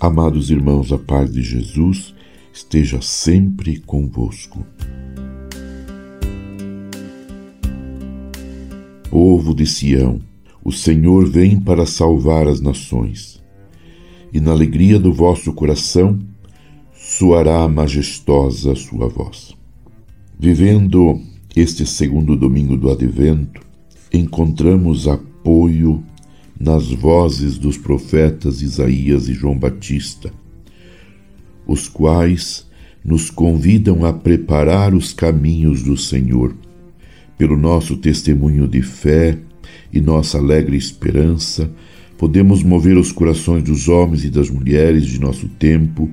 Amados irmãos, a paz de Jesus esteja sempre convosco. Povo de Sião, o Senhor vem para salvar as nações, e na alegria do vosso coração soará majestosa a sua voz. Vivendo este segundo domingo do advento, encontramos apoio nas vozes dos profetas Isaías e João Batista, os quais nos convidam a preparar os caminhos do Senhor. Pelo nosso testemunho de fé e nossa alegre esperança, podemos mover os corações dos homens e das mulheres de nosso tempo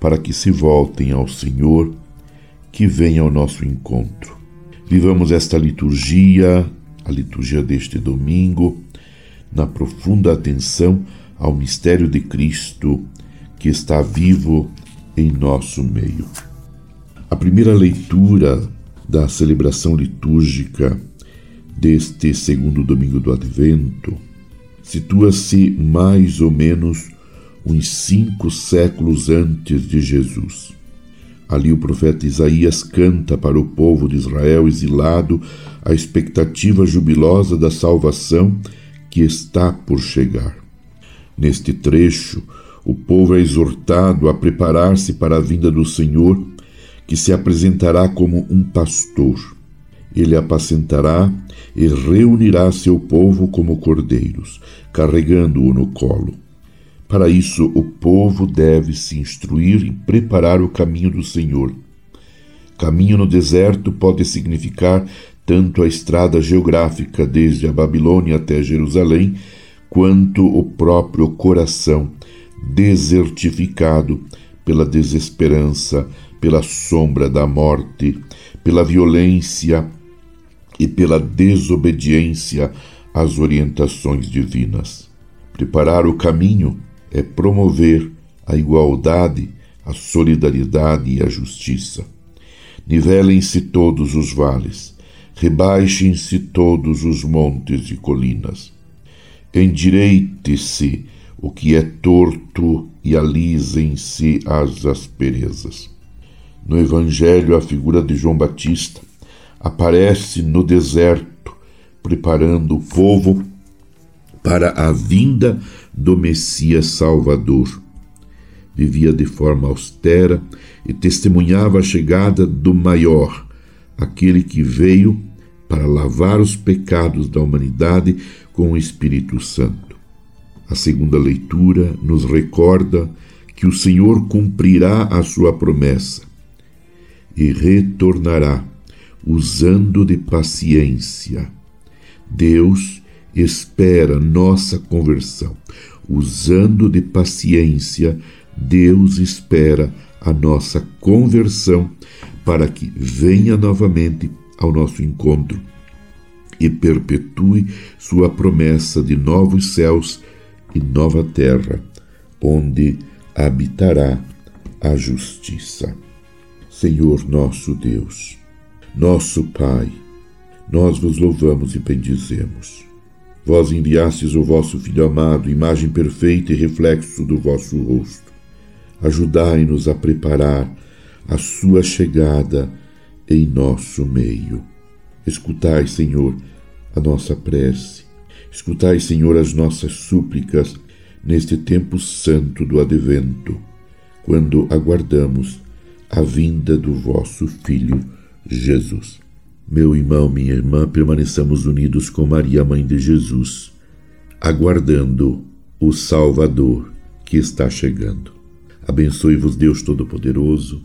para que se voltem ao Senhor, que venha ao nosso encontro. Vivamos esta liturgia, a liturgia deste domingo, na profunda atenção ao mistério de Cristo que está vivo em nosso meio. A primeira leitura da celebração litúrgica deste segundo domingo do Advento situa-se mais ou menos uns cinco séculos antes de Jesus. Ali o profeta Isaías canta para o povo de Israel exilado a expectativa jubilosa da salvação que está por chegar. Neste trecho, o povo é exortado a preparar-se para a vinda do Senhor, que se apresentará como um pastor. Ele apacentará e reunirá seu povo como cordeiros, carregando-o no colo. Para isso, o povo deve se instruir e preparar o caminho do Senhor. Caminho no deserto pode significar tanto a estrada geográfica desde a Babilônia até Jerusalém, quanto o próprio coração desertificado pela desesperança, pela sombra da morte, pela violência e pela desobediência às orientações divinas. Preparar o caminho é promover a igualdade, a solidariedade e a justiça. Nivelem-se todos os vales rebaixem-se todos os montes e colinas. Endireite-se o que é torto e alisem-se as asperezas. No Evangelho, a figura de João Batista aparece no deserto, preparando o povo para a vinda do Messias Salvador. Vivia de forma austera e testemunhava a chegada do maior, aquele que veio para lavar os pecados da humanidade com o Espírito Santo. A segunda leitura nos recorda que o Senhor cumprirá a sua promessa e retornará usando de paciência. Deus espera nossa conversão. Usando de paciência, Deus espera a nossa conversão para que venha novamente ao nosso encontro e perpetue sua promessa de novos céus e nova terra, onde habitará a justiça. Senhor nosso Deus, nosso Pai, nós vos louvamos e bendizemos. Vós enviastes o vosso Filho amado, imagem perfeita e reflexo do vosso rosto. Ajudai-nos a preparar a sua chegada em nosso meio. Escutai, Senhor, a nossa prece. Escutai, Senhor, as nossas súplicas neste tempo santo do advento, quando aguardamos a vinda do vosso Filho Jesus. Meu irmão, minha irmã, permaneçamos unidos com Maria, mãe de Jesus, aguardando o Salvador que está chegando. Abençoe-vos, Deus Todo-Poderoso,